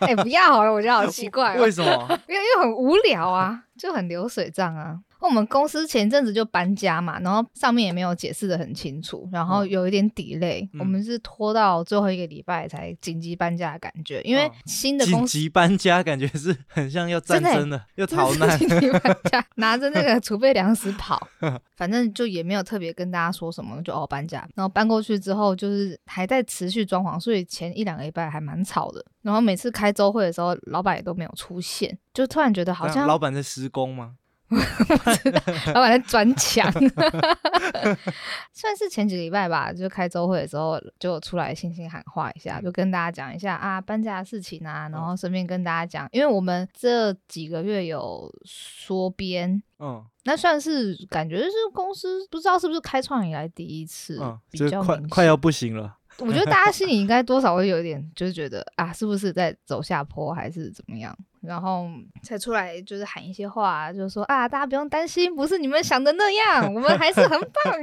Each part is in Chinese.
哎、不要好了，我觉得好奇怪、哦，为什么？因为因为很无聊啊，就很流水账啊。我们公司前阵子就搬家嘛，然后上面也没有解释的很清楚，然后嗯有一点 delay，、嗯我们是拖到最后一个礼拜才紧急搬家的感觉，因为嗯新的紧公司。急搬家，感觉是很像要战争的，要逃难。紧急搬 家，拿着那个储备粮食跑 反正就也没有特别跟大家说什么，就哦搬家，然后搬过去之后就是还在持续装潢，所以前一两个礼拜还蛮吵的。然后每次开周会的时候，老板也都没有出现，就突然觉得好像老板在施工吗？老板在转墙，算是前几个礼拜吧，就开周会的时候就出来信心喊话一下，就跟大家讲一下啊搬家的事情啊，然后顺便跟大家讲，因为我们这几个月有缩编。嗯。那算是感觉是公司不知道是不是开创以来第一次嗯，比就较快快要不行了。我觉得大家心里应该多少会有一点，就是觉得啊，是不是在走下坡，还是怎么样？然后才出来就是喊一些话，就是说啊，大家不用担心，不是你们想的那样，我们还是很棒，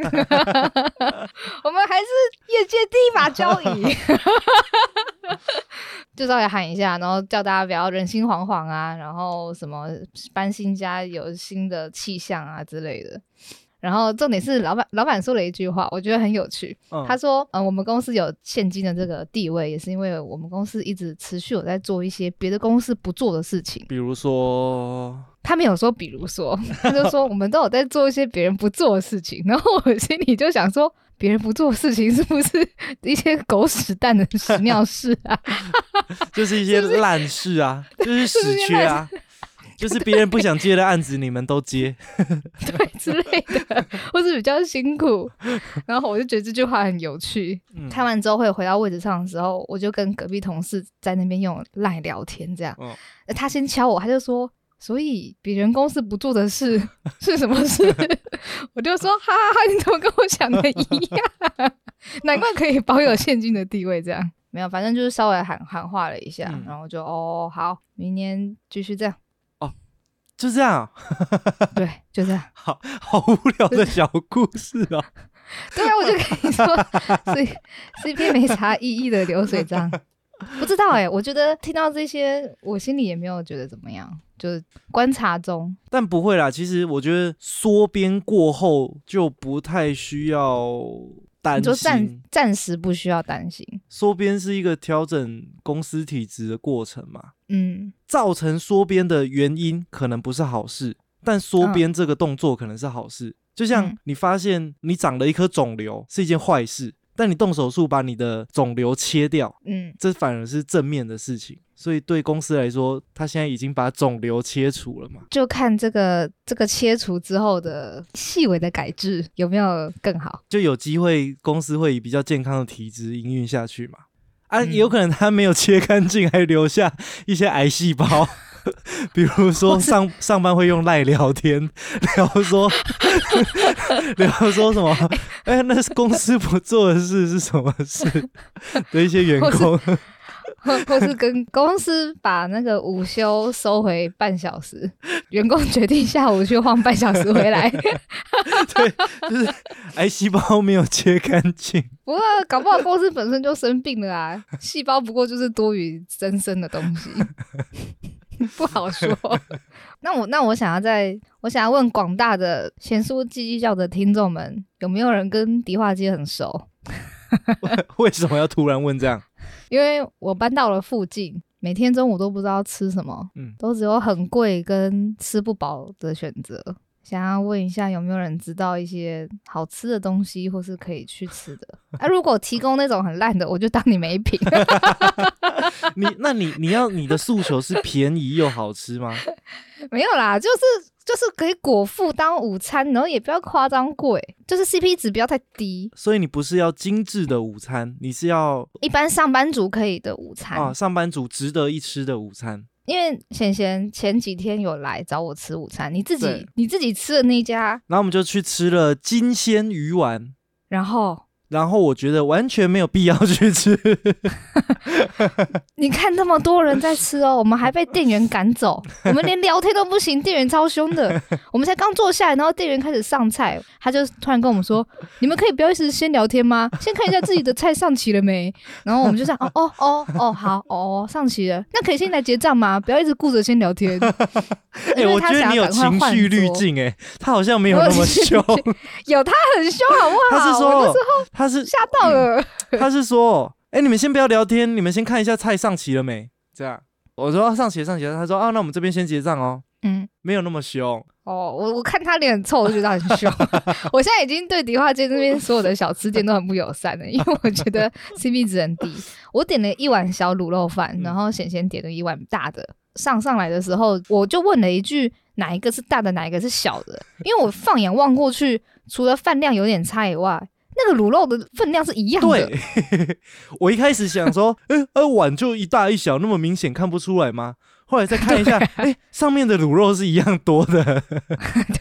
我们还是业界第一把交椅。就稍微喊一下，然后叫大家不要人心惶惶啊，然后什么搬新家有新的气象啊之类的。然后重点是老板，老板说了一句话，我觉得很有趣。嗯，他说：“嗯、我们公司有现金的这个地位，也是因为我们公司一直持续有在做一些别的公司不做的事情。比如说，他没有说，比如说，他就说我们都有在做一些别人不做的事情。然后我心里就想说，别人不做的事情是不是一些狗屎蛋的屎尿事啊？就是一些烂事啊，就是屎 缺啊，就是别人不想接的案子，你们都接。对之类的，或是比较辛苦。然后我就觉得这句话很有趣。嗯开完周会回到位置上的时候，我就跟隔壁同事在那边用赖聊天，这样。他先敲我，他就说。所以别人公司不做的事是什么事？我就说哈哈哈，你怎么跟我想的一样？难怪可以保有现金的地位，这样没有，反正就是稍微喊喊话了一下，嗯然后就哦好，明年继续这样，就这样，对，就这样。好好无聊的小故事啊。对啊，我就跟你说，是是一篇没啥意义的流水账。不知道哎、我觉得听到这些，我心里也没有觉得怎么样，就是观察中。但不会啦，其实我觉得缩编过后就不太需要担你说暂。暂时不需要担心，缩编是一个调整公司体制的过程嘛，嗯造成缩编的原因可能不是好事，但缩编这个动作可能是好事。就像嗯你发现你长了一颗肿瘤是一件坏事，但你动手术把你的肿瘤切掉，嗯，这反而是正面的事情。所以对公司来说，他现在已经把肿瘤切除了嘛。就看这个这个切除之后的细微的改制有没有更好。就有机会公司会以比较健康的体质营运下去嘛。啊，嗯有可能他没有切干净，还留下一些癌细胞，比如说上上班会用赖聊天，聊说 聊说什么？哎、那是公司不做的事是什么事的一些员工，或或是跟公司把那个午休收回半小时，员工决定下午去晃半小时回来。对，就是癌细胞没有切干净。不过搞不好公司本身就生病了啊，细胞不过就是多余增生的东西，不好说。那我那我想要在，我想要问广大的贤淑鸡鸡教的听众们，有没有人跟迪化街很熟？为什么要突然问这样？因为我搬到了附近，每天中午都不知道吃什么，嗯都只有很贵跟吃不饱的选择。想要问一下，有没有人知道一些好吃的东西，或是可以去吃的？啊，如果提供那种很烂的，我就当你没品。你那你你要你的诉求是便宜又好吃吗？没有啦，就是就是可以果腹当午餐，然后也不要夸张贵，就是 CP 值不要太低，所以你不是要精致的午餐，你是要一般上班族可以的午餐。啊上班族值得一吃的午餐。因为贤贤前几天有来找我吃午餐，你自己对。你自己吃的那一家，然后我们就去吃了金鲜鱼丸，然后然后我觉得完全没有必要去吃。你看那么多人在吃哦，我们还被店员赶走，我们连聊天都不行，店员超凶的。我们才刚坐下来，然后店员开始上菜，他就突然跟我们说：“你们可以不要一直先聊天吗？先看一下自己的菜上齐了没？”然后我们就这样：“哦哦哦哦，好哦，上齐了，那可以先来结账吗？不要一直顾着先聊天。”哎、我觉得你有情绪滤镜，哎，他好像没有那么凶，有他很凶，好不好？他是说那时候他是吓到了，他是说，哎、你们先不要聊天，你们先看一下菜上齐了没？这样，我说、啊上齐上齐了，他说啊，那我们这边先结账哦，嗯。没有那么凶。哦，我我看他脸很臭，我就觉得他很凶。我现在已经对迪化街那边所有的小吃店都很不友善了，因为我觉得 CP 值很低。我点了一碗小卤肉饭，嗯然后贤贤点了一碗大的。上上来的时候，我就问了一句：哪一个是大的，哪一个是小的？因为我放眼望过去，除了饭量有点差以外，那个卤肉的分量是一样的。对，我一开始想说，哎、呃，碗就一大一小，那么明显看不出来吗？后来再看一下，哎、上面的卤肉是一样多的，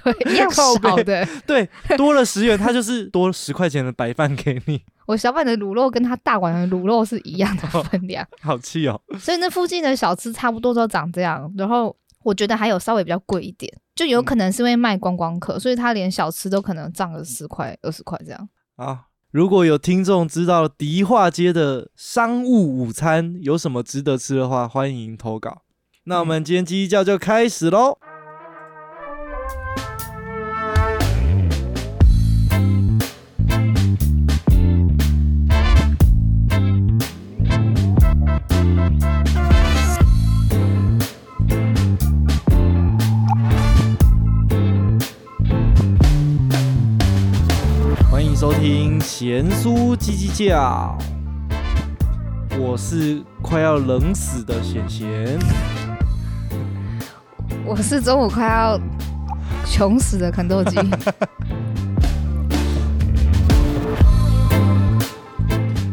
对，一样少的。对，多了十元，它就是多十块钱的白饭给你，我小碗的卤肉跟他大碗的卤肉是一样的分量。好气哦。所以那附近的小吃差不多都长这样，然后我觉得还有稍微比较贵一点，就有可能是因为卖观光客，所以他连小吃都可能涨了十块、二十块这样。啊，如果有听众知道迪化街的商务午餐有什么值得吃的话，欢迎投稿。那我们今天鸡叫就开始喽。贤酥鸡鸡叫，我是快要冷死的贤贤。我是中午快要穷死的肯豆基，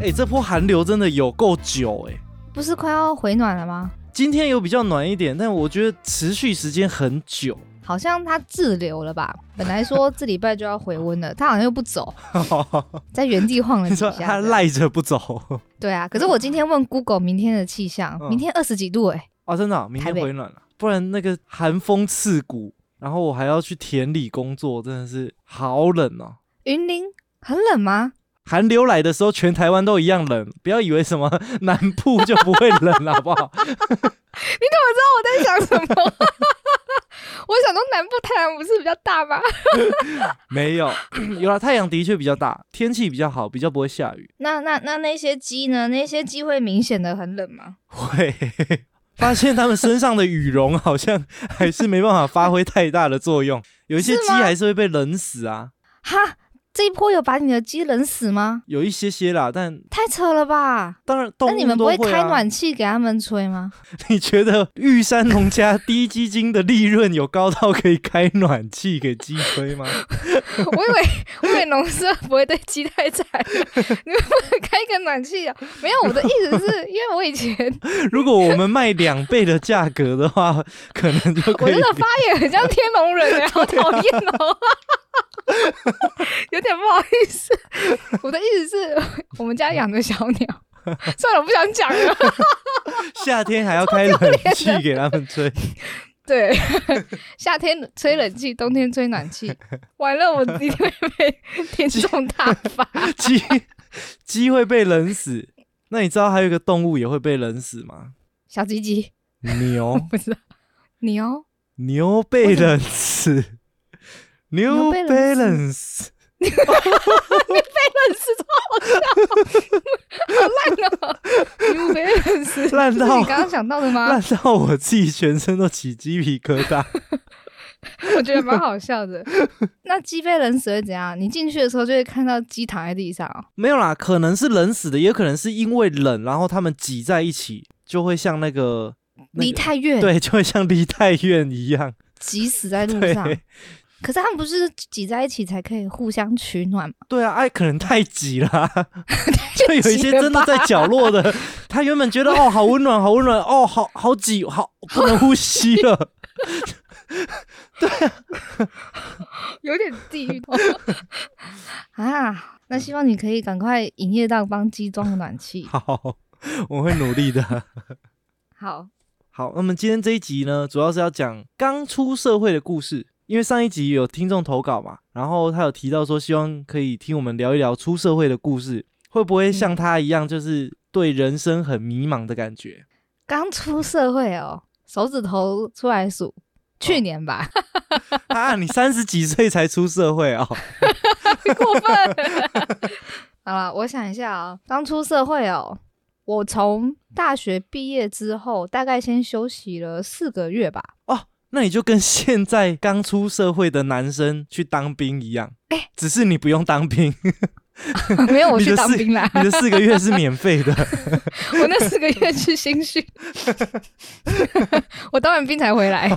哎、这波寒流真的有够久哎、不是快要回暖了吗？今天有比较暖一点，但我觉得持续时间很久。好像他滞留了吧？本来说这礼拜就要回温了，他好像又不走，在原地晃了你几下。他赖着不走对啊，可是我今天问 Google 明天的气象，嗯明天二十几度哎、哦，真的哦、明天回暖了，不然那个寒风刺骨，然后我还要去田里工作，真的是好冷哦。云林很冷吗？寒流来的时候，全台湾都一样冷，不要以为什么南部就不会冷了，好不好？你怎么知道我在想什么？我想说南部太阳不是比较大吗？没有，有了太阳的确比较大，天气比较好，比较不会下雨。那那那那些鸡呢？那些鸡会明显的很冷吗？会发现它们身上的羽绒好像还是没办法发挥太大的作用，有一些鸡还是会被冷死啊，哈，这一波有把你的鸡冷死吗？有一些些啦，但太扯了吧！当然那你们不。会开暖气给他们吹吗？你觉得玉山农家低基金的利润有高到可以开暖气给鸡吹吗？我以为我以为农舍不会对鸡太惨了，你们不能开个暖气啊？没有，我的意思是因为我以前 如果我们卖两倍的价格的话，可能就可以我真的发言很像天龙人哎、好讨厌哦，有点不好意思。我的意思是我们家养的小鸟，算了，我不想讲了。夏天还要开冷气给他们吹。对，夏天吹冷气，冬天吹暖气，完了，我一定会被听众大发。鸡鸡会被冷死。那你知道还有一个动物也会被冷死吗？小鸡鸡，牛，不知道牛。牛被冷死，牛牛被冷死。你被。冷死超好笑，好烂哦！牛被冷死，你刚刚想到的吗 烂？到我自己全身都起鸡皮疙瘩。我觉得蛮好笑的。那鸡被冷死会怎样？你进去的时候就会看到鸡躺在地上哦、没有啦，可能是冷死的，也可能是因为冷，然后他们挤在一起，就会像那个那离个太远，对，就会像离太远一样。挤死在路上。可是他们不是挤在一起才可以互相取暖吗？对啊，哎，可能太挤了啊、就有一些真的在角落的，他原本觉得哦好温暖，好温暖，哦好好挤，好不能呼吸了，对、啊有点地狱啊！那希望你可以赶快营业到帮机装个暖气。好，我会努力的。好，好，那么今天这一集呢，主要是要讲刚出社会的故事。因为上一集有听众投稿嘛，然后他有提到说，希望可以听我们聊一聊出社会的故事，会不会像他一样，就是对人生很迷茫的感觉？刚出社会哦，手指头出来数，去年吧。啊，你三十几岁才出社会哦，过分。好了，我想一下啊，刚出社会哦，我从大学毕业之后，大概先休息了四个月吧。哦。那你就跟现在刚出社会的男生去当兵一样，哎，只是你不用当兵，没有我去当兵啦，你的四个月是免费的，我那四个月去新训，我当完兵才回来，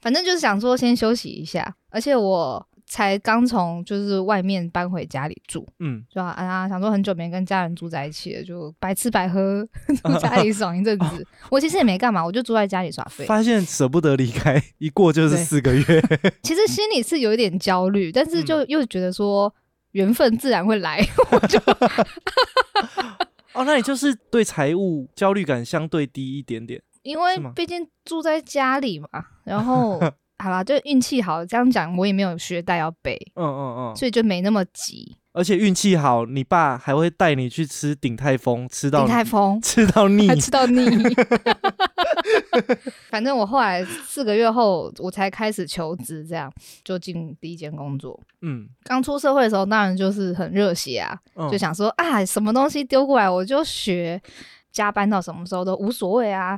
反正就是想说先休息一下，而且我。才刚从就是外面搬回家里住，嗯，就啊想说很久没跟家人住在一起了，就白吃白喝，住家里爽一阵子。我其实也没干嘛，我就住在家里耍废。发现舍不得离开，一过就是四个月。其实心里是有一点焦虑，但是就又觉得说缘分自然会来，我就。哦，那你就是对财务焦虑感相对低一点点，因为毕竟住在家里嘛，然后。好啦，就运气好，这样讲我也没有学贷要背，嗯嗯嗯，所以就没那么急。而且运气好，你爸还会带你去吃鼎泰丰，吃到鼎泰丰 吃到腻，吃到腻。反正我后来四个月后，我才开始求职，这样就进第一间工作。嗯，刚出社会的时候，当然就是很热血啊，就想说啊，什么东西丢过来我就学，加班到什么时候都无所谓啊。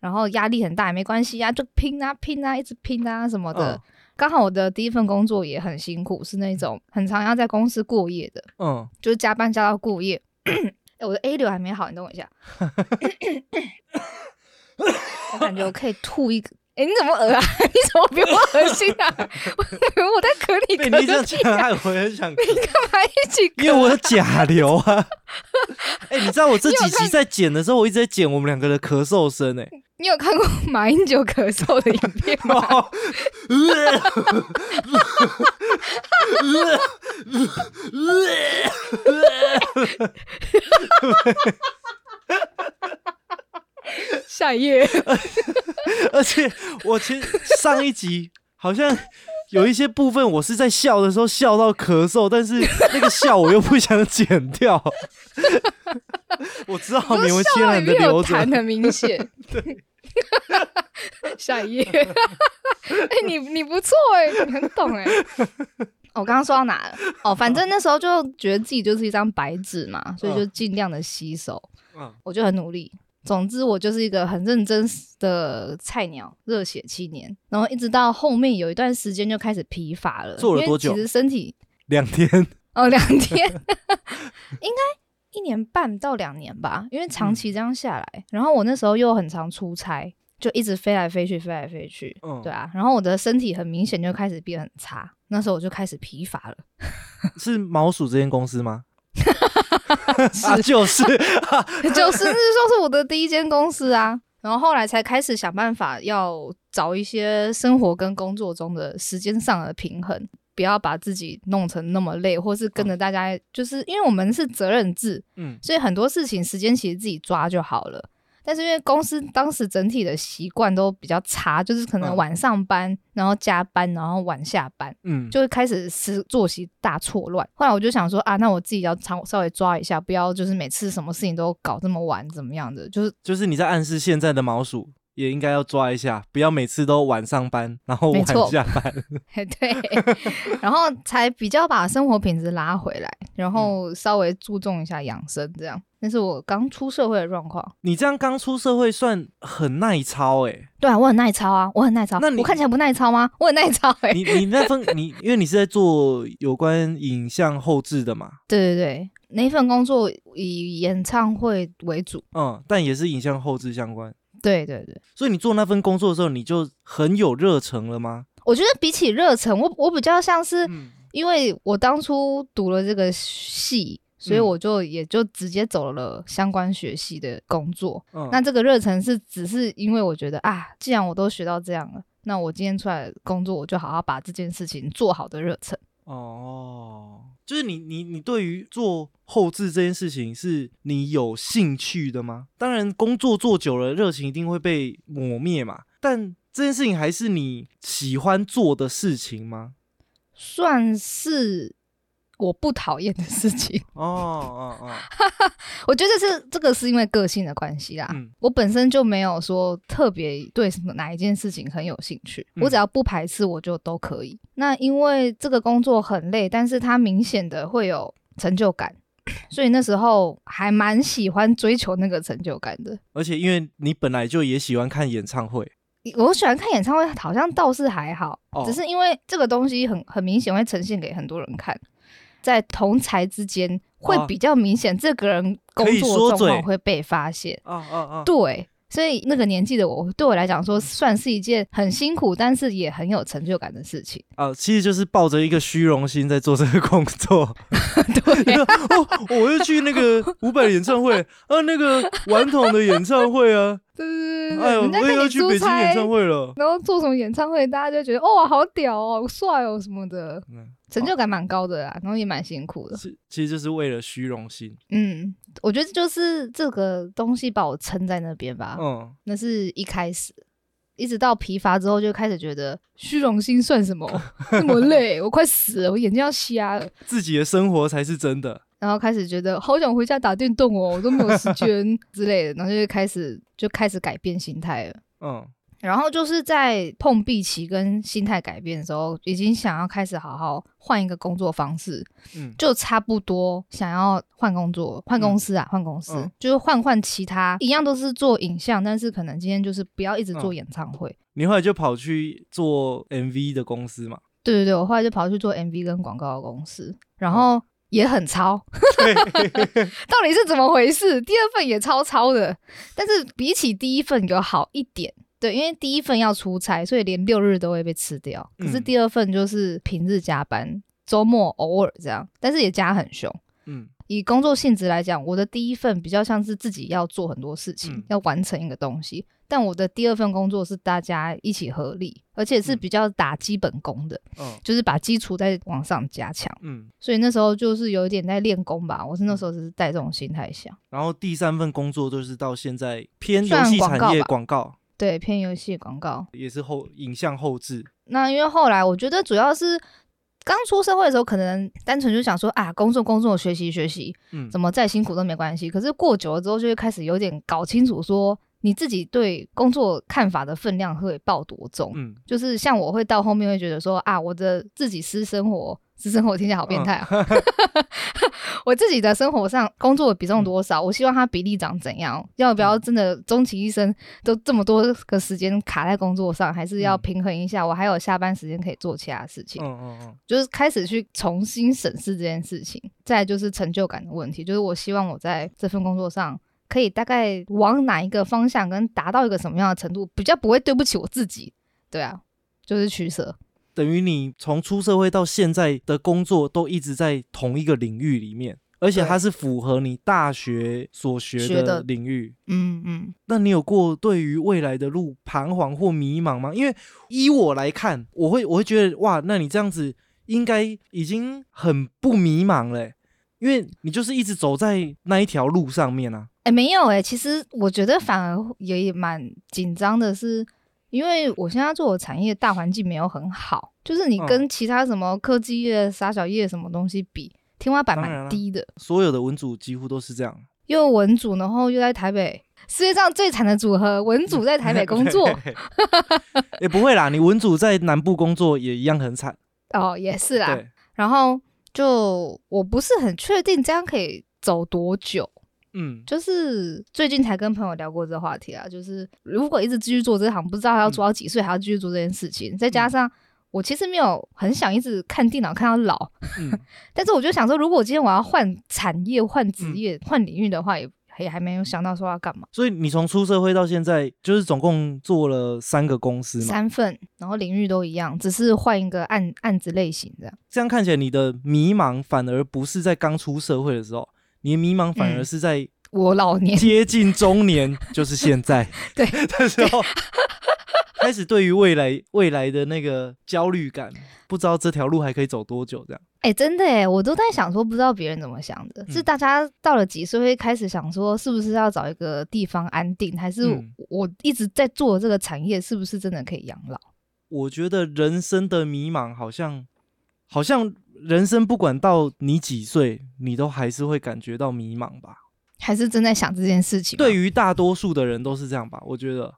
然后压力很大也没关系呀，就拼啊拼啊，一直拼啊什么的。刚好我的第一份工作也很辛苦，是那种很常要在公司过夜的，嗯，就是加班加到过夜。哎，我的 A 流还没好，你等我一下。我感觉我可以吐一个。哎，你怎么恶啊？你怎么比我恶心啊？我在咳你被你这样讲，害我很想。你干嘛一起？因为我有甲流啊。哎，你知道我这几集在剪的时候，我一直在剪我们两个的咳嗽声。哎，你有看过 马英九咳嗽的影片吗？下一页，而且我其实上一集好像有一些部分，我是在笑的时候笑到咳嗽，但是那个笑我又不想剪掉。我知道勉为其难的流痰很明显。对，下一页，哎，你你不错哎，你很懂哎。我刚刚说到哪了？哦，反正那时候就觉得自己就是一张白纸嘛，所以就尽量的吸收。嗯，我就很努力。总之，我就是一个很认真的菜鸟，热血青年。然后一直到后面有一段时间就开始疲乏了。做了多久？其实身体两天哦，两天，应该一年半到两年吧。因为长期这样下来，然后我那时候又很常出差，就一直飞来飞去，飞来飞去。嗯，对啊。然后我的身体很明显就开始变很差。那时候我就开始疲乏了。是毛鼠这间公司吗？是 就是，就是，那说是我的第一间公司啊。然后后来才开始想办法，要找一些生活跟工作中的时间上的平衡，不要把自己弄成那么累，或是跟着大家，就是因为我们是责任制，嗯，所以很多事情时间其实自己抓就好了。但是因为公司当时整体的习惯都比较差，就是可能晚上班，然后加班，然后晚下班，嗯，就会开始是作息大错乱。后来我就想说啊，那我自己要稍稍微抓一下，不要就是每次什么事情都搞这么晚，怎么样的？就是就是你在暗示现在的毛鼠也应该要抓一下，不要每次都晚上班，然后晚下班。对，然后才比较把生活品质拉回来，然后稍微注重一下养生，这样。那是我刚出社会的状况。你这样刚出社会算很耐操哎。对啊，我很耐操啊，我很耐操。那我看起来不耐操吗？我很耐操哎。你你那份你，因为你是在做有关影像后置的嘛？对对对，那份工作以演唱会为主。嗯，但也是影像后置相关。对对对。所以你做那份工作的时候，你就很有热忱了吗？我觉得比起热忱，我我比较像是，因为我当初读了这个系。所以我就也就直接走了相关学系的工作。那这个热忱是只是因为我觉得啊，既然我都学到这样了，那我今天出来工作，我就好好把这件事情做好的热忱。哦，就是你你你对于做后置这件事情是你有兴趣的吗？当然，工作做久了，热情一定会被磨灭嘛。但这件事情还是你喜欢做的事情吗？算是我不讨厌的事情。哦 哦哦，我觉得是这个是因为个性的关系啦。嗯我本身就没有说特别对什么哪一件事情很有兴趣，嗯我只要不排斥，我就都可以。那因为这个工作很累，但是它明显的会有成就感，所以那时候还蛮喜欢追求那个成就感的。而且因为你本来就也喜欢看演唱会，我喜欢看演唱会，好像倒是还好，哦只是因为这个东西很很明显会呈现给很多人看，在同才之间会哦比较明显，这个人工作状况会被发现。啊啊啊！对，所以那个年纪的我，对我来讲说，算是一件很辛苦，但是也很有成就感的事情。啊，其实就是抱着一个虚荣心在做这个工作。对，哦，我又去那个伍佰的演唱会，啊，那个顽童的演唱会啊，对对对哎呦，人家我也要去北京演，唱会了。然后做什么演唱会，大家就觉得哦，好屌哦，好帅哦什么的，嗯，成就感蛮高的啦，然后也蛮辛苦的。是，其实就是为了虚荣心。嗯，我觉得就是这个东西把我撑在那边吧，嗯，那是一开始。一直到疲乏之后，就开始觉得虚荣心算什么？这么累，我快死了，我眼睛要瞎了。自己的生活才是真的。然后开始觉得好想回家打电动哦，我都没有时间 之类的，然后就开始就开始改变心态了。嗯然后就是在碰壁期跟心态改变的时候，已经想要开始好好换一个工作方式，嗯就差不多想要换工作、换公司啊，换公司，嗯就是换换其他一样都是做影像，但是可能今天就是不要一直做嗯演唱会。你后来就跑去做 MV 的公司嘛？对对对，我后来就跑去做 MV 跟广告的公司，然后也很超，到底是怎么回事？第二份也超超的，但是比起第一份有好一点。对，因为第一份要出差，所以连六日都会被吃掉。可是嗯第二份就是平日加班，周末偶尔这样，但是也加很凶。嗯以工作性质来讲，我的第一份比较像是自己要做很多事情，嗯要完成一个东西。但我的第二份工作是大家一起合力，而且是嗯比较打基本功的，嗯就是把基础再往上加强。嗯。所以那时候就是有一点在练功吧。我是那时候只是带这种心态想，然后第三份工作就是到现在偏游算戏产业广告吧广告，对，偏游戏广告。也是后影像后置。那因为后来我觉得主要是刚出社会的时候，可能单纯就想说啊，工作工作，学习学习，嗯怎么再辛苦都没关系。可是过久了之后，就会开始有点搞清楚说。你自己对工作看法的分量会抱多重？嗯，就是像我会到后面会觉得说啊，我的自己私生活，私生活听起来好变态啊！我自己的生活上工作的比重多少？我希望它比例长怎样？要不要真的终其一生都这么多个时间卡在工作上？还是要嗯平衡一下？我还有下班时间可以做其他事情？嗯嗯嗯，就是开始去重新审视这件事情。再来就是成就感的问题，就是我希望我在这份工作上可以大概往哪一个方向，跟达到一个什么样的程度，比较不会对不起我自己。对啊，就是取舍。等于你从出社会到现在的工作都一直在同一个领域里面，而且它是符合你大学所学学的的领域。嗯嗯，那你有过对于未来的路彷徨或迷茫吗？因为依我来看，我会我会觉得哇，那你这样子应该已经很不迷茫了欸，因为你就是一直走在那一条路上面啊。哎、没有哎、其实我觉得反而也蛮紧张的是。因为我现在做的产业大环境没有很好，就是你嗯跟其他什么科技业、傻小业什么东西比，天花板蛮低的。所有的文组几乎都是这样。又文组，然后又在台北，世界上最惨的组合，文组在台北工作。也、不会啦，你文组在南部工作也一样很惨。哦，也是啦。然后就我不是很确定这样可以走多久，嗯，就是最近才跟朋友聊过这个话题啊，就是如果一直继续做这行，不知道要做到几岁还要继续做这件事情，再加上。我其实没有很想一直看电脑看到老，嗯 但是我就想说，如果我今天我要换产业、换职嗯业、换领域的话，也也还没有想到说要干嘛。所以你从出社会到现在，就是总共做了三个公司嘛。三份，然后领域都一样，只是换一个案案子类型这样。这样看起来，你的迷茫反而不是在刚出社会的时候，你的迷茫反而嗯是在我老年接近中年，就是现在 对 的时候。开始对于未来未来的那个焦虑感，不知道这条路还可以走多久，这样。哎、真的哎，我都在想说，不知道别人怎么想的，是嗯大家到了几岁会开始想说，是不是要找一个地方安定，还是嗯我一直在做这个产业是不是真的可以养老？我觉得人生的迷茫，好像好像人生不管到你几岁，你都还是会感觉到迷茫吧。还是正在想这件事情？对，于大多数的人都是这样吧，我觉得。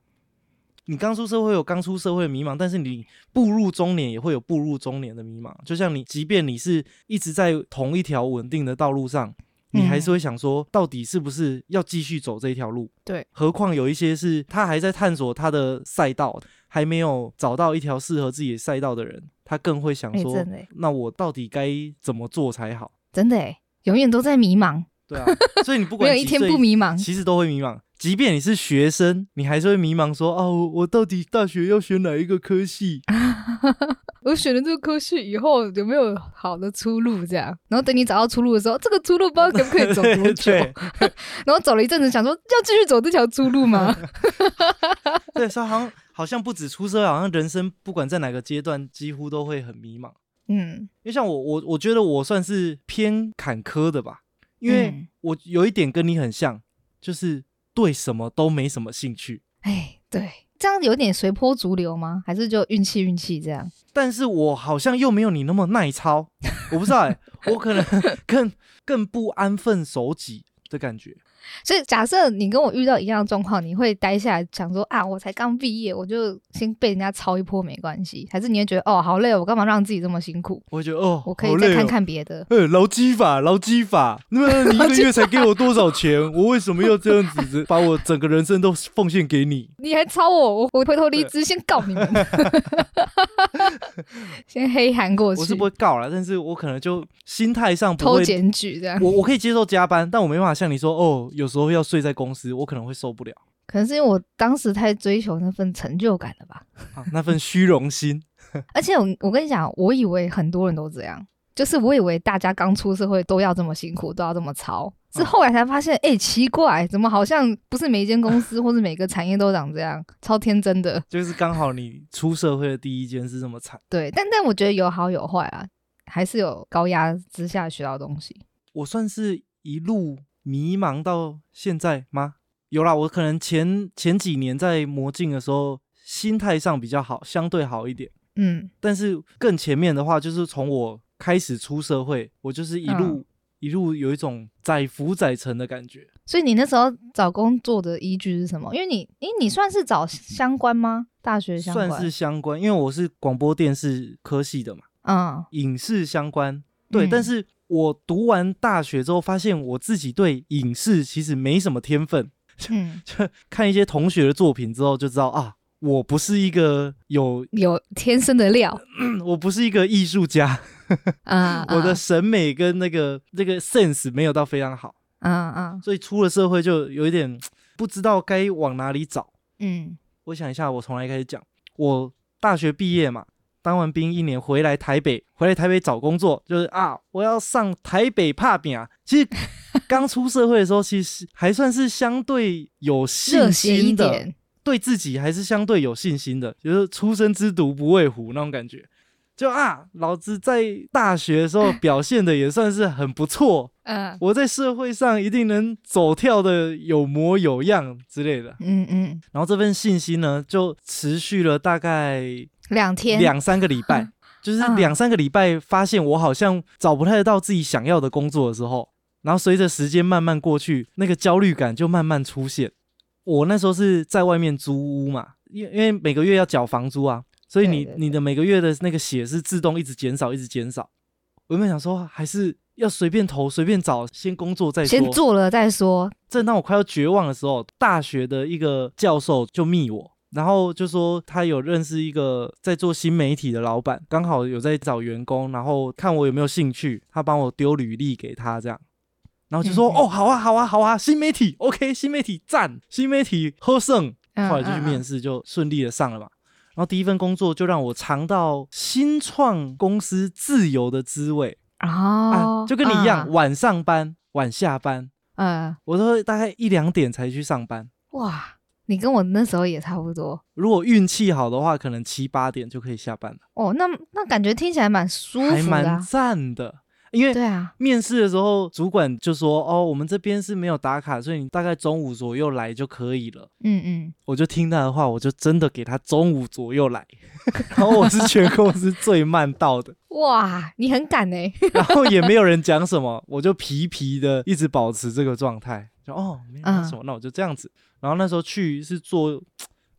你刚出社会有刚出社会的迷茫，但是你步入中年也会有步入中年的迷茫。就像你，即便你是一直在同一条稳定的道路上，你还是会想说，到底是不是要继续走这一条路？对，何况有一些是他还在探索他的赛道，还没有找到一条适合自己的赛道的人，他更会想哎、说，那我到底该怎么做才好？真的哎，永远都在迷茫，对啊，所以你不没有一天不迷茫。其实都会迷茫。即便你是学生，你还是会迷茫说，哦，我我到底大学要选哪一个科系？我选了这个科系以后有没有好的出路？这样，然后等你找到出路的时候，这个出路不知道可不可以走多久。然后走了一阵子，想说要继续走这条出路吗？对，所以好像好像不止出社会，好像人生不管在哪个阶段，几乎都会很迷茫。嗯，因为像我，我我觉得我算是偏坎坷的吧，因为嗯我有一点跟你很像，就是对什么都没什么兴趣。哎，对，这样有点随波逐流吗？还是就运气运气这样？但是我好像又没有你那么耐操，我不知道哎、我可能 更更不安分守己的感觉。所以假设你跟我遇到一样的状况，你会待下来想说啊，我才刚毕业，我就先被人家抄一波没关系？还是你会觉得哦，好累哦，我干嘛让自己这么辛苦？我会觉得哦，我可以再看。看别的。呃，劳基法，劳基法，那么 你一个月才给我多少钱？我为什么要这样子把我整个人生都奉献给你？你还抄我，我我回头离职，先告你们 先黑韩过去，我是不会告了，但是我可能就心态上不会，偷检举这样。我我可以接受加班，但我没办法像你说哦，有时候要睡在公司，我可能会受不了可能是因为我当时太追求那份成就感了吧。啊，那份虚荣心。而且我我跟你讲，我以为很多人都这样，就是我以为大家刚出社会都要这么辛苦，都要这么操。是嗯后来才发现，哎、奇怪，怎么好像不是每一间公司或是每个产业都长这样，超天真的。就是刚好你出社会的第一间是这么惨。对，但但我觉得有好有坏啊，还是有高压之下学到东西。我算是一路迷茫到现在吗？有啦，我可能前前几年在魔镜的时候，心态上比较好，相对好一点。嗯但是更前面的话，就是从我开始出社会，我就是一路、一路有一种载浮载沉的感觉。所以你那时候找工作的依据是什么？因为你，诶，你算是找相关吗？大学相关？算是相关，因为我是广播电视科系的嘛，嗯，影视相关。对，嗯但是我读完大学之后，发现我自己对影视其实没什么天分。嗯，就看一些同学的作品之后，就知道啊，我不是一个有，有天生的料。我不是一个艺术家，啊，我的啊审美跟那个那个 sense 没有到非常好，嗯嗯所以出了社会就有一点不知道该往哪里找。嗯我想一下，我从哪里开始讲？我大学毕业嘛，当完兵一年回来台北，回来台北找工作，就是啊，我要上台北怕饼啊。其实 刚出社会的时候，其实还算是相对有信心的，对自己还是相对有信心的，就是初生之犊不畏虎那种感觉。就啊，老子在大学的时候表现的也算是很不错，嗯我在社会上一定能走跳的有模有样之类的。嗯嗯，然后这份信心呢，就持续了大概两天。两三个礼拜，就是嗯两三个礼拜，发现我好像找不太到自己想要的工作的时候，然后随着时间慢慢过去，那个焦虑感就慢慢出现。我那时候是在外面租屋嘛，因因为每个月要缴房租啊，所以你你的每个月的那个血是自动一直减少，一直减少。我原本想说，还是要随便投，随便找，先工作再说。先做了再说。正当我快要绝望的时候，大学的一个教授就密我，然后就说他有认识一个在做新媒体的老板，刚好有在找员工，然后看我有没有兴趣，他帮我丢履历给他这样，然后就说、哦好啊好啊好啊，新媒体 OK，新媒体赞，新媒体喝胜，嗯后来就去面试。就顺利的上了嘛。然后第一份工作就让我尝到新创公司自由的滋味哦啊，，就跟你一样，啊晚上班晚下班，嗯，我都大概一两点才去上班。哇，你跟我那时候也差不多如果运气好的话，可能七八点就可以下班了，哦。那那感觉听起来蛮舒还蛮服的啊、赞的。因为对啊，面试的时候，主管就说：“哦，我们这边是没有打卡，所以你大概中午左右来就可以了。嗯嗯，”我就听他的话，我就真的给他中午左右来，然后我是全公司最慢到的，哇，你很敢哎、然后也没有人讲什么，我就皮皮的一直保持这个状态，就哦没有什么，那我就这样子。然后那时候去是做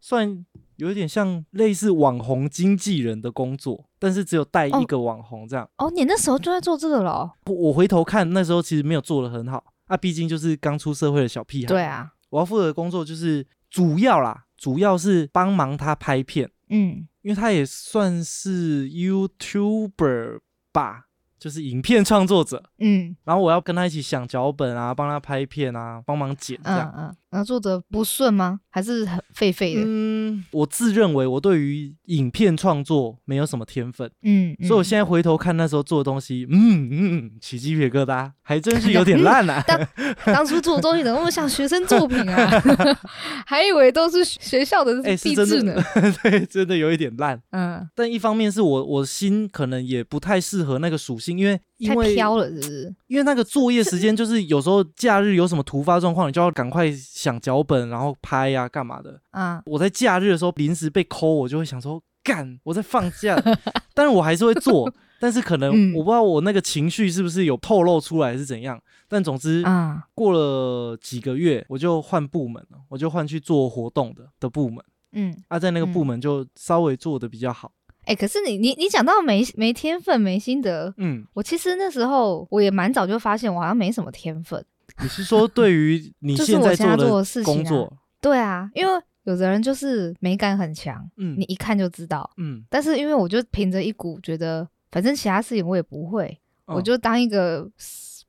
算有一点像类似网红经纪人的工作，但是只有带一哦个网红这样。哦，你那时候就在做这个了哦。我我回头看那时候其实没有做的很好啊，毕竟就是刚出社会的小屁孩。对，啊，我要负责的工作就是主要啦，主要是帮忙他拍片，嗯因为他也算是 YouTuber 吧，就是影片创作者。嗯然后我要跟他一起想脚本啊，帮他拍片啊，帮忙剪这样。嗯嗯，然后做的不顺吗？还是很废废的？嗯，我自认为我对于影片创作没有什么天分，嗯，所以我嗯现在回头看那时候做的东西，嗯嗯，起鸡皮疙瘩，还真是有点 烂啊。当当初做的东西怎么那么像学生作品啊？还以为都是学校的哎、是壁纸真的呢。对，真的有一点烂。嗯，但一方面是我我心可能也不太适合那个属性，因为因太为飘了，是不是？因为那个作业时间就是有时候假日有什么突发状况，你就要赶快想脚本，然后拍呀、干嘛的。啊，我在假日的时候临时被抠，我就会想说干，我在放假，但是我还是会做，但是可能嗯我不知道我那个情绪是不是有透露出来是怎样。但总之啊，过了几个月，我就换部门了，我就换去做活动的的部门。嗯，啊，在那个部嗯门就稍微做的比较好。哎、可是你你你讲到没没天分没心得，嗯，我其实那时候我也蛮早就发现我好像没什么天分。你是说对于你就是现在做的工作？对啊，因为有的人就是美感很强，嗯你一看就知道。嗯，但是因为我就凭着一股觉得，反正其他事情我也不会，我嗯就当一个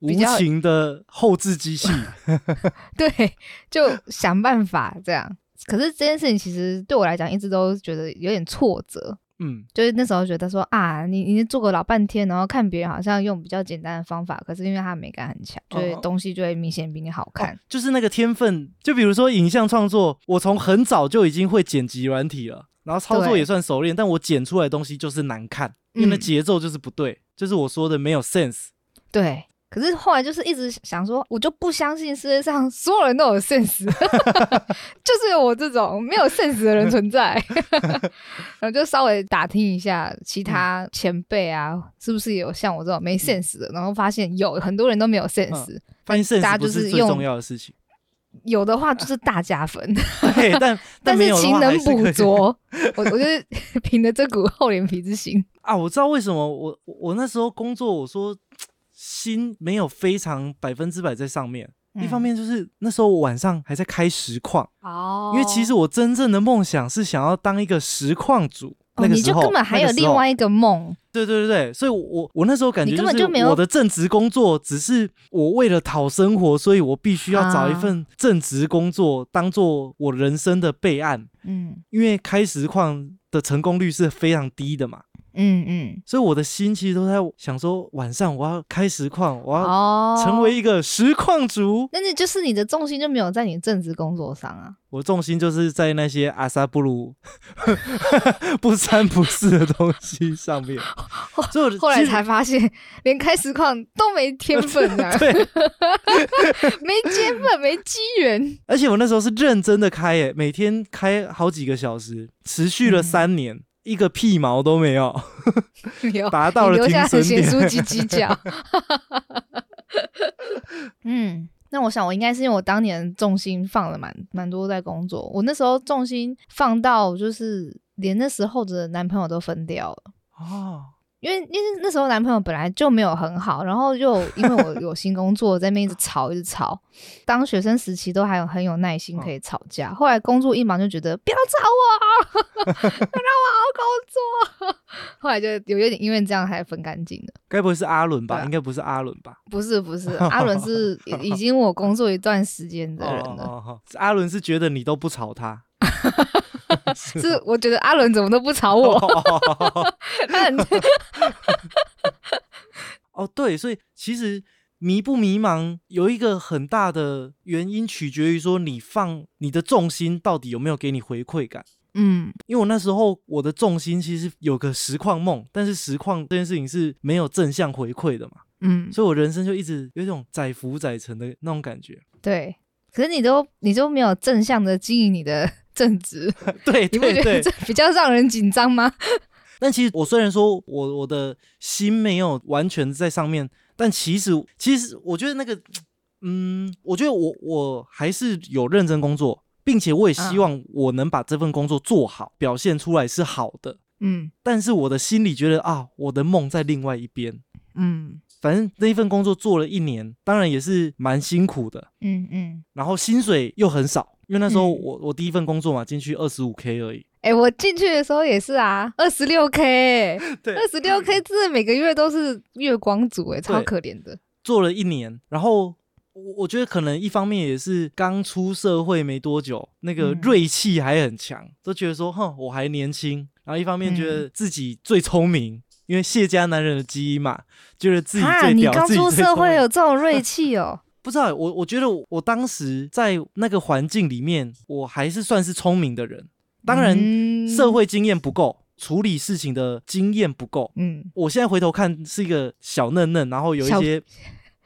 无较情的后置机器。对，就想办法这样。可是这件事情其实对我来讲，一直都觉得有点挫折。嗯。就是那时候觉得说啊，你你做个老半天，然后看别人好像用比较简单的方法，可是因为他美感很强，就会哦东西就会明显比你好看。哦。就是那个天分，就比如说影像创作，我从很早就已经会剪辑软体了，然后操作也算熟练，但我剪出来的东西就是难看，因为节奏就是不对，就是我说的没有 sense。对，可是后来就是一直想说，我就不相信世界上所有人都有 sense，就是有我这种没有 sense 的人存在。然后就稍微打听一下其他前辈啊，是不是也有像我这种没 sense 的？然后发现有很多人都没有 sense，、发现大 sense 家就是是用最重要的事情，有的话就是大加分，对，但但是勤能补拙。我我就是凭着这股厚脸皮之心，啊，我知道为什么我我我那时候工作，我说心没有非常百分之百在上面。一方面就是那时候我晚上还在开实况，哦因为其实我真正的梦想是想要当一个实况主。那哦，你个时候，就根本还有另外一个梦，对对对对，所以我，我我那时候感觉你根本是就没有我的正职工作，只是我为了讨生活，所以我必须要找一啊份正职工作当做我人生的备案，嗯因为开实况的成功率是非常低的嘛。嗯嗯，所以我的心其实都在想说，晚上我要开实况，我要哦，成为一个实况主。那你就是你的重心就没有在你正职工作上啊。我重心就是在那些阿萨布鲁 不三不四的东西上面。所以我后来才发现，连开实况都没天分啊，对，没天分，没机缘。而且我那时候是认真的开，诶，每天开好几个小时，持续了嗯三年，一个屁毛都没有，有达到了你留下点。鸡鸡脚。嗯，那我想我应该是因为我当年重心放了蛮蛮多在工作，我那时候重心放到就是连那时候的男朋友都分掉了。哦，因为因为那时候男朋友本来就没有很好，然后又因为我 有新工作，在那边一直吵一直吵。当学生时期都还有很有耐心可以吵架，后来工作一忙就觉得不要吵我，让我好好工作。后来就有有点因为这样才分干净的。该不会是阿伦吧？应该不是阿伦吧？不是不是，阿伦是已已经我工作一段时间的人了，哦哦哦阿伦是觉得你都不吵他，是我觉得阿伦怎么都不吵我，他很哦，对，所以其实迷不迷茫，有一个很大的原因取决于说你放你的重心到底有没有给你回馈感。嗯因为我那时候我的重心其实有个实况梦，但是实况这件事情是没有正向回馈的嘛，嗯，所以我人生就一直有一种载浮载沉的那种感觉。对。可是你都你都没有正向的经营你的正直，对你不觉对对得这，比较让人紧张吗？但其实我虽然说我我的心没有完全在上面，但其实其实我觉得那个，嗯，我觉得我我还是有认真工作，并且我也希嗯望我能把这份工作做好，表现出来是好的。嗯但是我的心里觉得啊，我的梦在另外一边。嗯反正那一份工作做了一年，当然也是蛮辛苦的，嗯嗯。然后薪水又很少，因为那时候嗯我、我第一份工作嘛，进去二十五 K 而已。哎、我进去的时候也是啊，二十六 K，对二十六 K，真的每个月都是月光族，哎，超可怜的。做了一年，然后我我觉得可能一方面也是刚出社会没多久，那个嗯锐气还很强，都觉得说哼我还年轻，然后一方面觉嗯得自己最聪明，因为谢家男人的基因嘛，觉得自己啊，最屌，你刚出社会有这种锐 气哦？不知道我我觉得我我当时在那个环境里面，我还是算是聪明的人，当然嗯社，会经验不够，处理事情的经验不够，嗯，我现在回头看是一个小嫩嫩，然后有一些，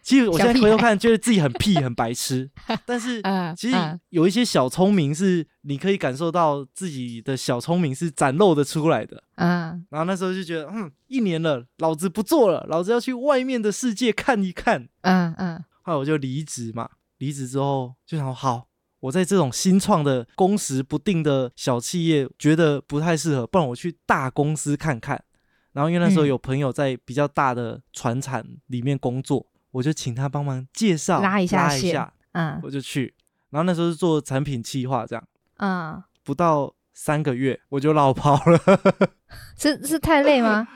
其实我现在回头看觉得自己很屁很白痴，但是啊其实啊有一些小聪明是你可以感受到自己的小聪明是展露的出来的。嗯，然后那时候就觉得，嗯，一年了，老子不做了，老子要去外面的世界看一看。嗯嗯后来我就离职嘛，离职之后就想说好。我在这种新创的工时不定的小企业，觉得不太适合，不然我去大公司看看。然后因为那时候嗯有朋友在比较大的船厂里面工作，我就请他帮忙介绍拉一下线拉一下，嗯我就去。然后那时候是做产品企划，这样嗯，不到三个月我就落跑了。是是太累吗？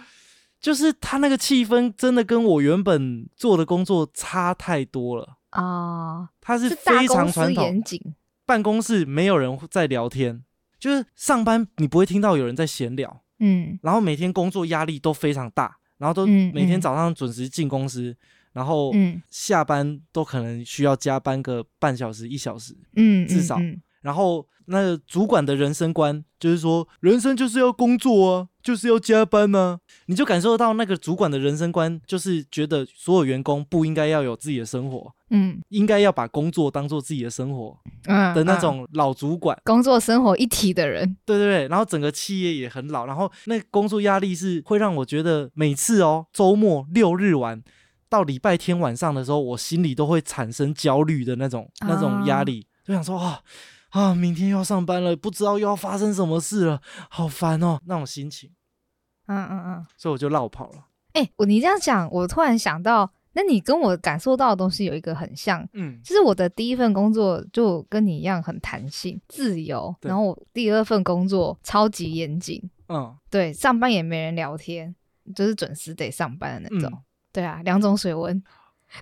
就是他那个气氛真的跟我原本做的工作差太多了。哦，他是非常传统，严谨，办公室没有人在聊天，就是上班你不会听到有人在闲聊，嗯然后每天工作压力都非常大，然后都每天早上准时进公司，然后嗯下班都可能需要加班个半小时一小时，嗯，至少嗯然后那个主管的人生观就是说，人生就是要工作啊，就是要加班呢、你就感受到那个主管的人生观，就是觉得所有员工不应该要有自己的生活，嗯。应该要把工作当做自己的生活嗯的那嗯。种老主管。工作生活一体的人，对对对，然后整个企业也很老，然后那工作压力是会让我觉得每次哦，周末六日晚到礼拜天晚上的时候，我心里都会产生焦虑的那种那种压啊力，就想说啊啊，明天又要上班了，不知道又要发生什么事了，好烦哦，那种心情，嗯嗯嗯。所以我就绕跑了。哎、我你这样讲，我突然想到，那你跟我感受到的东西有一个很像，嗯。就是我的第一份工作就跟你一样很弹性、自由，然后我第二份工作超级严谨，嗯。对，上班也没人聊天，就是准时得上班的那种，嗯。对啊，两种水温。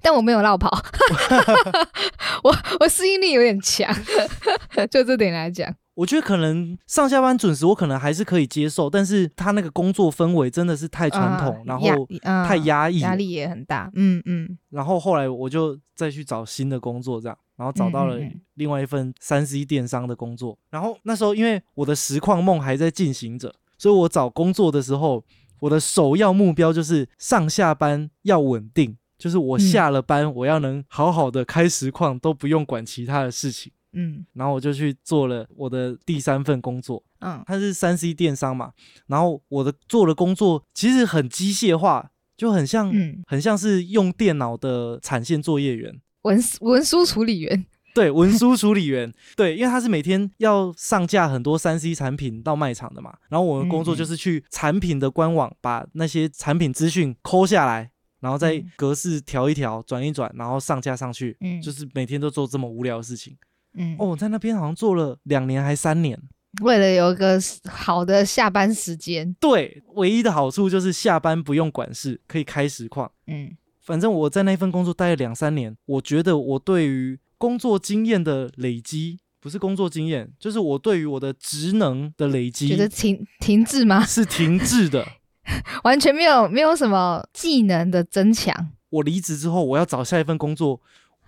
但我没有绕跑，我我适应力有点强，就这点来讲，我觉得可能上下班准时，我可能还是可以接受，但是他那个工作氛围真的是太传统，啊然压后嗯太压抑了，压力也很大，嗯嗯。然后后来我就再去找新的工作，这样，然后找到了另外一份三 C 电商的工作。然后那时候因为我的实况梦还在进行着，所以我找工作的时候，我的首要目标就是上下班要稳定，就是我嗯下了班我要能好好的开实况，都不用管其他的事情。嗯然后我就去做了我的第三份工作，嗯它是三 C 电商嘛。然后我的做的工作其实很机械化，就很像、嗯，很像是用电脑的产线作业员。文文书处理员，对，文书处理员，对，因为他是每天要上架很多三 C 产品到卖场的嘛，然后我们工作就是去产品的官网把那些产品资讯抠下来，然后再嗯格式调一调、转一转，然后上架上去，嗯，就是每天都做这么无聊的事情。嗯哦，我在那边好像做了两年还三年。为了有一个好的下班时间，对，唯一的好处就是下班不用管事，可以开实况。嗯反正我在那份工作待了两三年，我觉得我对于工作经验的累积，不是工作经验，就是我对于我的职能的累积觉得停停滞吗？是停滞的。完全没有没有什么技能的增强，我离职之后我要找下一份工作，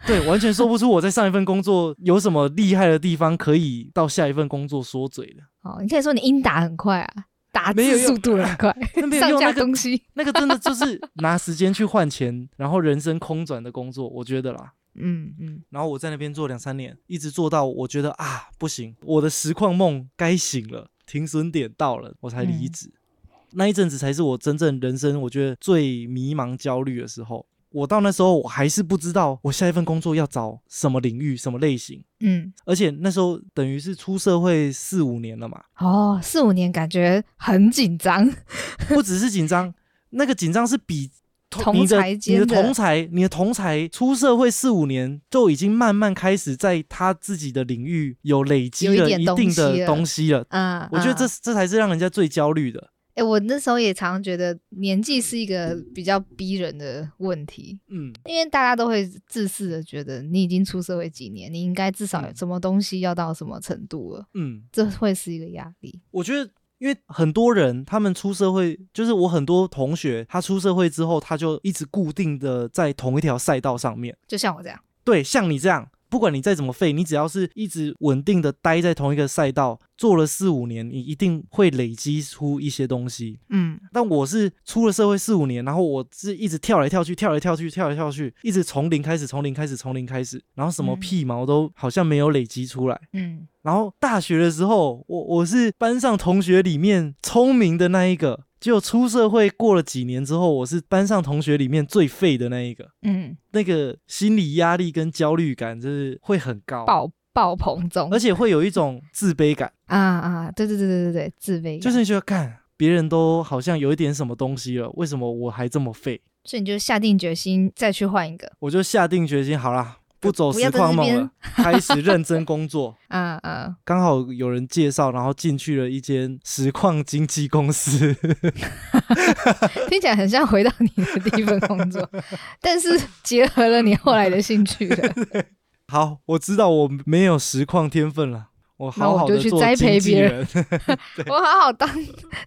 对，完全说不出我在上一份工作有什么厉害的地方可以到下一份工作说嘴的。哦，你可以说你音打很快啊，打没有用字速度很快，那没有用那个东西。那个真的就是拿时间去换钱，然后人生空转的工作，我觉得啦。嗯嗯，然后我在那边做两三年，一直做到我觉得啊不行，我的实况梦该醒了，停损点到了，我才离职。那一阵子才是我真正人生我觉得最迷茫焦虑的时候。我到那时候我还是不知道我下一份工作要找什么领域、什么类型，嗯，而且那时候等于是出社会四五年了嘛，哦，四五年感觉很紧张。不只是紧张，那个紧张是比同你的你的同才，你的同才出社会四五年，就已经慢慢开始在他自己的领域有累积了一定的东西了。嗯，我觉得这嗯这才是让人家最焦虑的。哎、我那时候也常常觉得年纪是一个比较逼人的问题，嗯，因为大家都会自私的觉得你已经出社会几年，你应该至少有嗯什么东西要到什么程度了，嗯，这会是一个压力。我觉得。因为很多人他们出社会，就是我很多同学，他出社会之后，他就一直固定的在同一条赛道上面。就像我这样，对，像你这样，不管你再怎么废，你只要是一直稳定的待在同一个赛道，做了四五年，你一定会累积出一些东西。嗯但我是出了社会四五年，然后我是一直跳来跳去，跳来跳去，跳来跳去，一直从零开始，从零开始，从零开始，然后什么嗯屁毛都好像没有累积出来。嗯，然后大学的时候，我我是班上同学里面聪明的那一个，结果出社会过了几年之后，我是班上同学里面最废的那一个，嗯，那个心理压力跟焦虑感就是会很高，爆爆棚中。而且会有一种自卑感，啊啊，对对对对对对，自卑感，就是你觉得干别人都好像有一点什么东西了，为什么我还这么废？所以你就下定决心再去换一个，我就下定决心，好啦，不走实况梦了，开始认真工作。啊 啊，刚好有人介绍，然后进去了一间实况经纪公司。听起来很像回到你的第一份工作，但是结合了你后来的兴趣了。好，我知道我没有实况天分了，我那好好就去栽培别人人，我好好当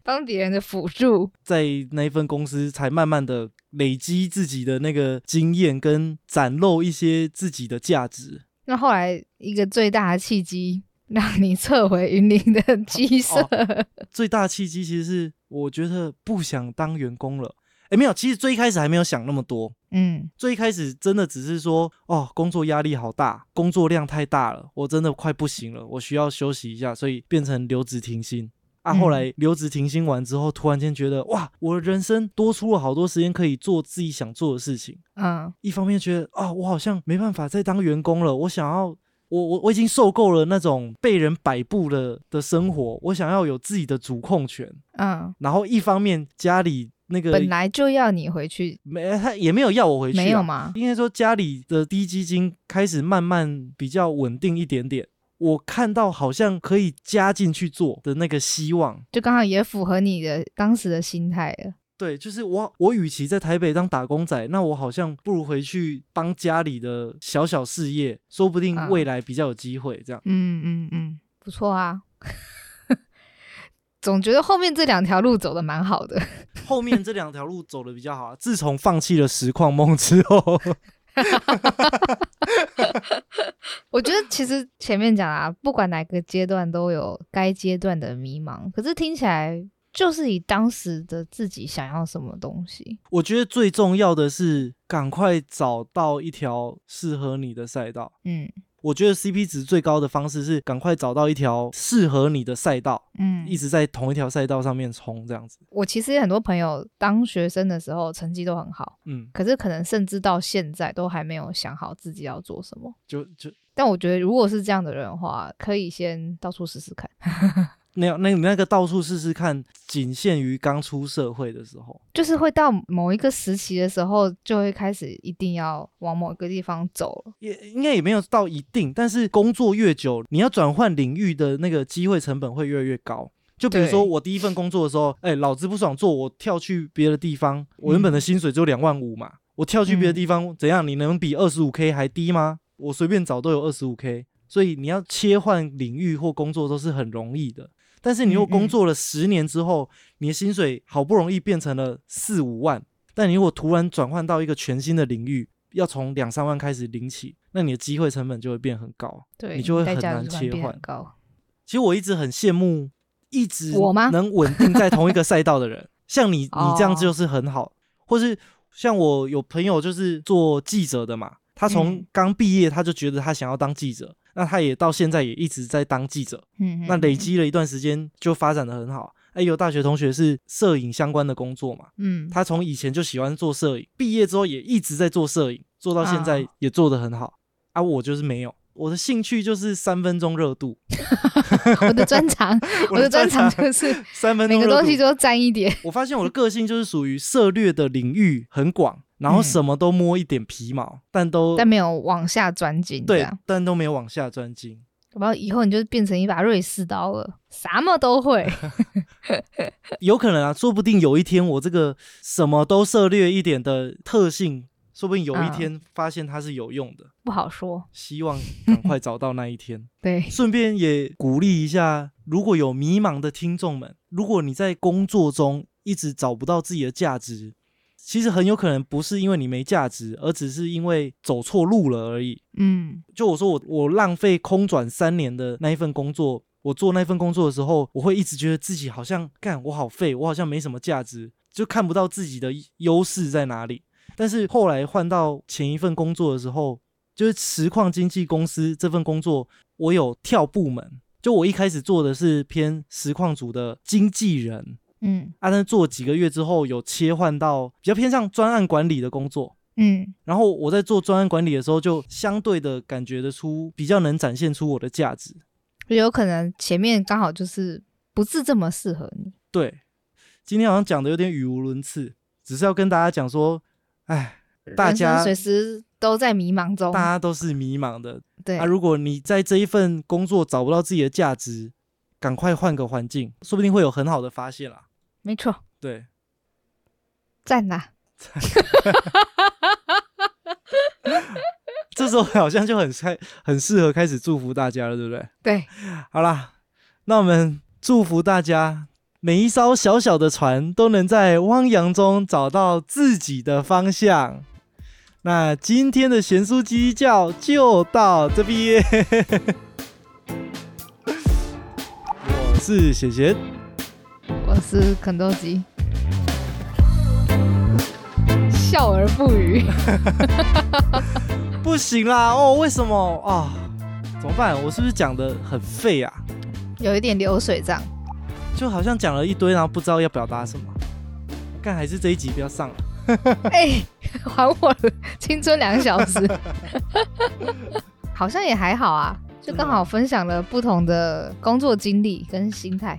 当别人的辅助。在那一份公司才慢慢的累积自己的那个经验，跟展露一些自己的价值。那后来一个最大的契机，让你撤回云林的 鸡舍。哦最大契机其实是我觉得不想当员工了。诶，没有，其实最一开始还没有想那么多，嗯最一开始真的只是说，哦，工作压力好大，工作量太大了，我真的快不行了，我需要休息一下，所以变成留职停薪。啊，嗯后来留职停薪完之后，突然间觉得，哇，我的人生多出了好多时间可以做自己想做的事情。嗯一方面觉得，啊，我好像没办法再当员工了，我想要，我我我已经受够了那种被人摆布的的生活，我想要有自己的主控权。嗯，然后一方面家里那个本来就要你回去，没他也没有要我回去、啊，没有吗？应该说家里的低基金开始慢慢比较稳定一点点，我看到好像可以加进去做的那个希望。就刚好也符合你的当时的心态了。对，就是我，我与其在台北当打工仔，那我好像不如回去帮家里的小小事业，说不定啊未来比较有机会。这样，嗯嗯嗯，不错啊。总觉得后面这两条路走的蛮好的。后面这两条路走的比较好啊。自从放弃了实况梦之后，我觉得其实前面讲啊，不管哪个阶段都有该阶段的迷茫，可是听起来就是以当时的自己想要什么东西。我觉得最重要的是赶快找到一条适合你的赛道。嗯我觉得 CP 值最高的方式是赶快找到一条适合你的赛道，嗯一，直在同一条赛道上面冲，这样子。我其实很多朋友当学生的时候成绩都很好，嗯，可是可能甚至到现在都还没有想好自己要做什么。就就但我觉得，如果是这样的人的话，可以先到处试试看。那样那你那个到处试试看，仅限于刚出社会的时候。就是会到某一个时期的时候，就会开始一定要往某个地方走了。也应该也没有到一定，但是工作越久，你要转换领域的那个机会成本会越来越高。就比如说我第一份工作的时候，哎、老子不爽做，我跳去别的地方，我原本的薪水只有两万五嘛，我跳去别的地方、怎样？你能比二十五 k 还低吗？我随便找都有二十五 k，所以你要切换领域或工作都是很容易的。但是你如果嗯嗯工作了十年之后，你的薪水好不容易变成了四五万，但你如果突然转换到一个全新的领域，要从两三万开始领起，那你的机会成本就会变很高。对，你就会很难切换高。其实我一直很羡慕一直我吗能稳定在同一个赛道的人，像你，你这样哦就是很好。或是像我有朋友就是做记者的嘛，他从嗯刚毕业他就觉得他想要当记者，那他也到现在也一直在当记者，嗯，那嗯累积了一段时间就发展的很好。哎，有大学同学是摄影相关的工作嘛，嗯，他从以前就喜欢做摄影，毕业之后也一直在做摄影，做到现在啊也做得很好。啊，我就是没有，我的兴趣就是三分钟热度，我的专长，我的专长就是三分每。个东西都沾一点。我发现我的个性就是属于涉猎的领域很广，然后嗯什么都摸一点皮毛，但都但没有往下钻进，这对样，但都没有往下钻进。然后以后你就变成一把瑞士刀了，什么都会。有可能啊，说不定有一天我这个什么都涉略一点的特性，说不定有一嗯天发现它是有用的。不好说。希望赶快找到那一天。对，顺便也鼓励一下，如果有迷茫的听众们，如果你在工作中一直找不到自己的价值，其实很有可能不是因为你没价值，而只是因为走错路了而已。嗯，就我说我我浪费空转三年的那一份工作，我做那份工作的时候，我会一直觉得自己好像干我好废，我好像没什么价值，就看不到自己的优势在哪里。但是后来换到前一份工作的时候，就是实况经纪公司这份工作，我有跳部门。就我一开始做的是偏实况组的经纪人，嗯啊，但是做几个月之后，有切换到比较偏向专案管理的工作。嗯然后我在做专案管理的时候，就相对的感觉得出，比较能展现出我的价值。有可能前面刚好就是不是这么适合你。对，今天好像讲的有点语无伦次，只是要跟大家讲说，哎，大家随时都在迷茫中大。家都是迷茫的。对啊，，如果你在这一份工作找不到自己的价值，赶快换个环境，说不定会有很好的发现啦。没错，对，赞啦！这时候好像就很开，很适合开始祝福大家了，对不对？对，好啦，那我们祝福大家，每一艘小小的船都能在汪洋中找到自己的方向。那今天的咸酥鸡叫就到这边，我是贤贤，我是肯德基，笑而不语。不行啦哦，为什么啊？怎么办？我是不是讲的很废啊？有一点流水账。就好像讲了一堆，然后不知道要表达什么。干还是这一集不要上了。哎、还我青春两小时，好像也还好啊，就刚好分享了不同的工作经历跟心态，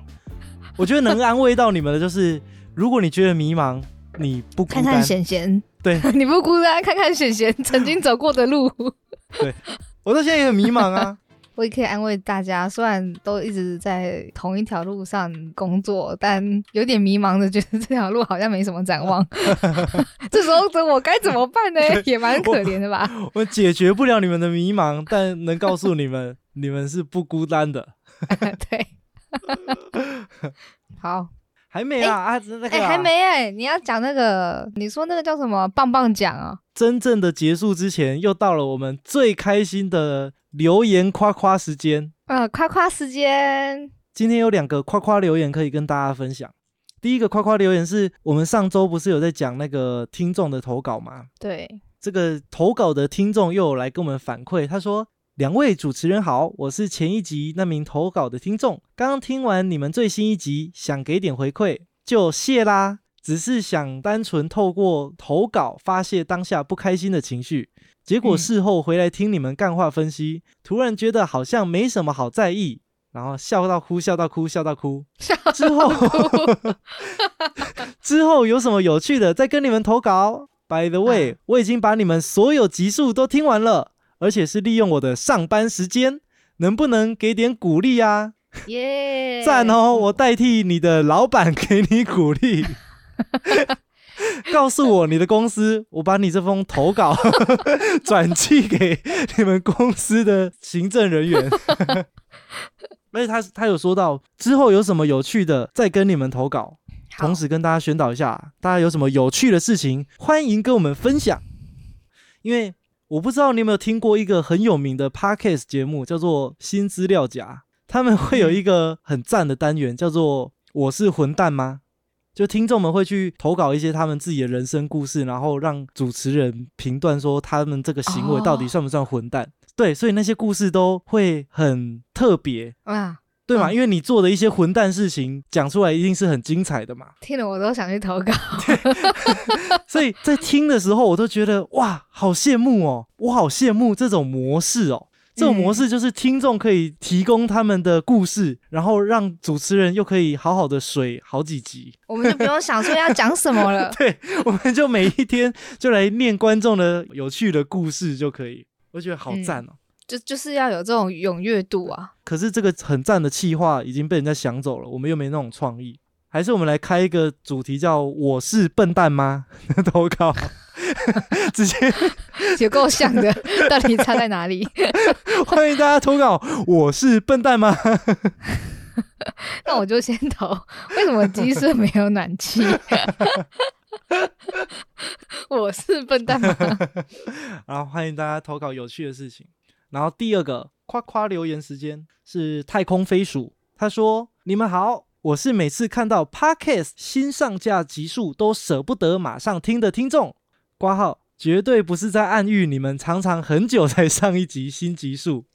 我觉得能安慰到你们的就是，如果你觉得迷茫，你不孤单，看看贤贤，对 你不孤单，看看贤贤曾经走过的路。对我到现在也很迷茫啊。我也可以安慰大家，虽然都一直在同一条路上工作，但有点迷茫的，觉得这条路好像没什么展望。这时候的我该怎么办呢？也蛮可怜的吧。我解决不了你们的迷茫，但能告诉你们，你们是不孤单的。对，好，还没啊、啊，那个、还。没哎、你要讲那个，你说那个叫什么棒棒奖啊？真正的结束之前，又到了我们最开心的留言夸夸时间。呃，夸夸时间，今天有两个夸夸留言可以跟大家分享。第一个夸夸留言是我们上周不是有在讲那个听众的投稿吗？对，这个投稿的听众又有来跟我们反馈，他说：“两位主持人好，我是前一集那名投稿的听众，刚刚听完你们最新一集，想给点回馈，就谢啦。只是想单纯透过投稿发泄当下不开心的情绪，结果嗯事后回来听你们干话分析，突然觉得好像没什么好在意，然后笑到哭，笑到哭，笑到哭。之后之后有什么有趣的，再跟你们投稿。By the way，、啊我已经把你们所有集数都听完了，而且是利用我的上班时间，能不能给点鼓励啊？耶，赞哦！我代替你的老板给你鼓励，告诉我你的公司，我把你这封投稿 转寄给你们公司的行政人员。而且他他有说到之后有什么有趣的，再跟你们投稿。同时跟大家宣导一下，大家有什么有趣的事情，欢迎跟我们分享。因为我不知道你有没有听过一个很有名的 podcast 节目，叫做《新资料夹》，他们会有一个很赞的单元，叫做“我是混蛋吗”？就听众们会去投稿一些他们自己的人生故事，然后让主持人评断说他们这个行为到底哦算不算混蛋。对，所以那些故事都会很特别，哇，对嘛？嗯因为你做的一些混蛋事情讲出来一定是很精彩的嘛。听了我都想去投稿。所以在听的时候，我都觉得哇，好羡慕哦！我好羡慕这种模式哦。这种模式就是听众可以提供他们的故事，然后让主持人又可以好好的水好几集。我们就不用想说要讲什么了。对，我们就每一天就来念观众的有趣的故事就可以。我觉得好赞哦。就就是要有这种踊跃度啊！可是这个很赞的气话已经被人家想走了，我们又没那种创意。还是我们来开一个主题叫“我是笨蛋吗” 投稿，直接 有够像的，到底差在哪里？欢迎大家投稿。我是笨蛋吗？那我就先投。为什么鸡舍没有暖气？我是笨蛋吗？然后欢迎大家投稿有趣的事情。然后第二个夸夸留言时间是太空飞鼠，他说：“你们好，我是每次看到 Podcast 新上架集数都舍不得马上听的听众。挂号绝对不是在暗喻你们常常很久才上一集新集数。”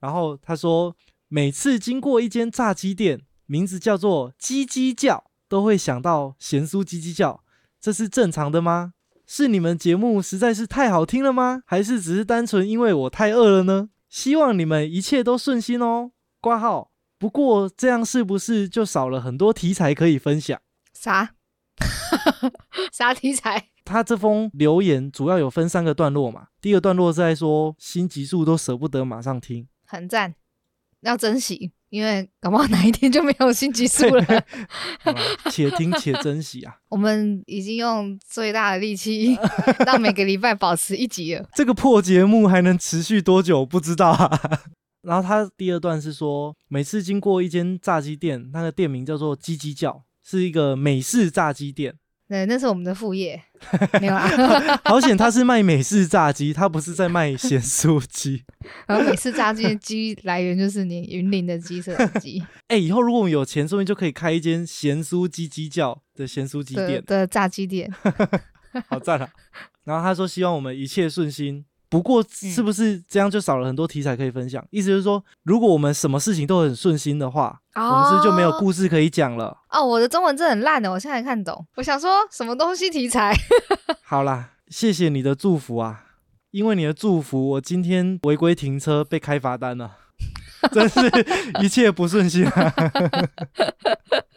然后他说：“每次经过一间炸鸡店，名字叫做鸡鸡叫，都会想到咸酥鸡鸡叫，这是正常的吗？”是你们节目实在是太好听了吗？还是只是单纯因为我太饿了呢？希望你们一切都顺心哦。挂号。不过这样是不是就少了很多题材可以分享？啥？啥题材？他这封留言主要有分三个段落嘛。第一个段落是在说新集数都舍不得马上听，很赞，要珍惜，因为搞不好哪一天就没有新激素了。且听且珍惜啊。我们已经用最大的力气，让每个礼拜保持一集了。这个破节目还能持续多久？不知道啊。然后他第二段是说，每次经过一间炸鸡店，那个店名叫做“鸡鸡叫”，是一个美式炸鸡店。对，那是我们的副业，没有啦。好险，他是卖美式炸鸡，他不是在卖 咸酥鸡。然后美式炸鸡的鸡来源就是你云林的鸡舍的鸡哎、以后如果我们有钱，说不定就可以开一间咸酥鸡鸡叫的咸酥鸡的店，的炸鸡店。好赞啊！然后他说希望我们一切顺心。不过是不是这样就少了很多题材可以分享？意思就是说，如果我们什么事情都很顺心的话，我们就没有故事可以讲了。哦，我的中文真的很烂的，我现在看懂。我想说什么东西题材？好啦，谢谢你的祝福啊！因为你的祝福，我今天违规停车被开罚单了，真是一切不顺心啊！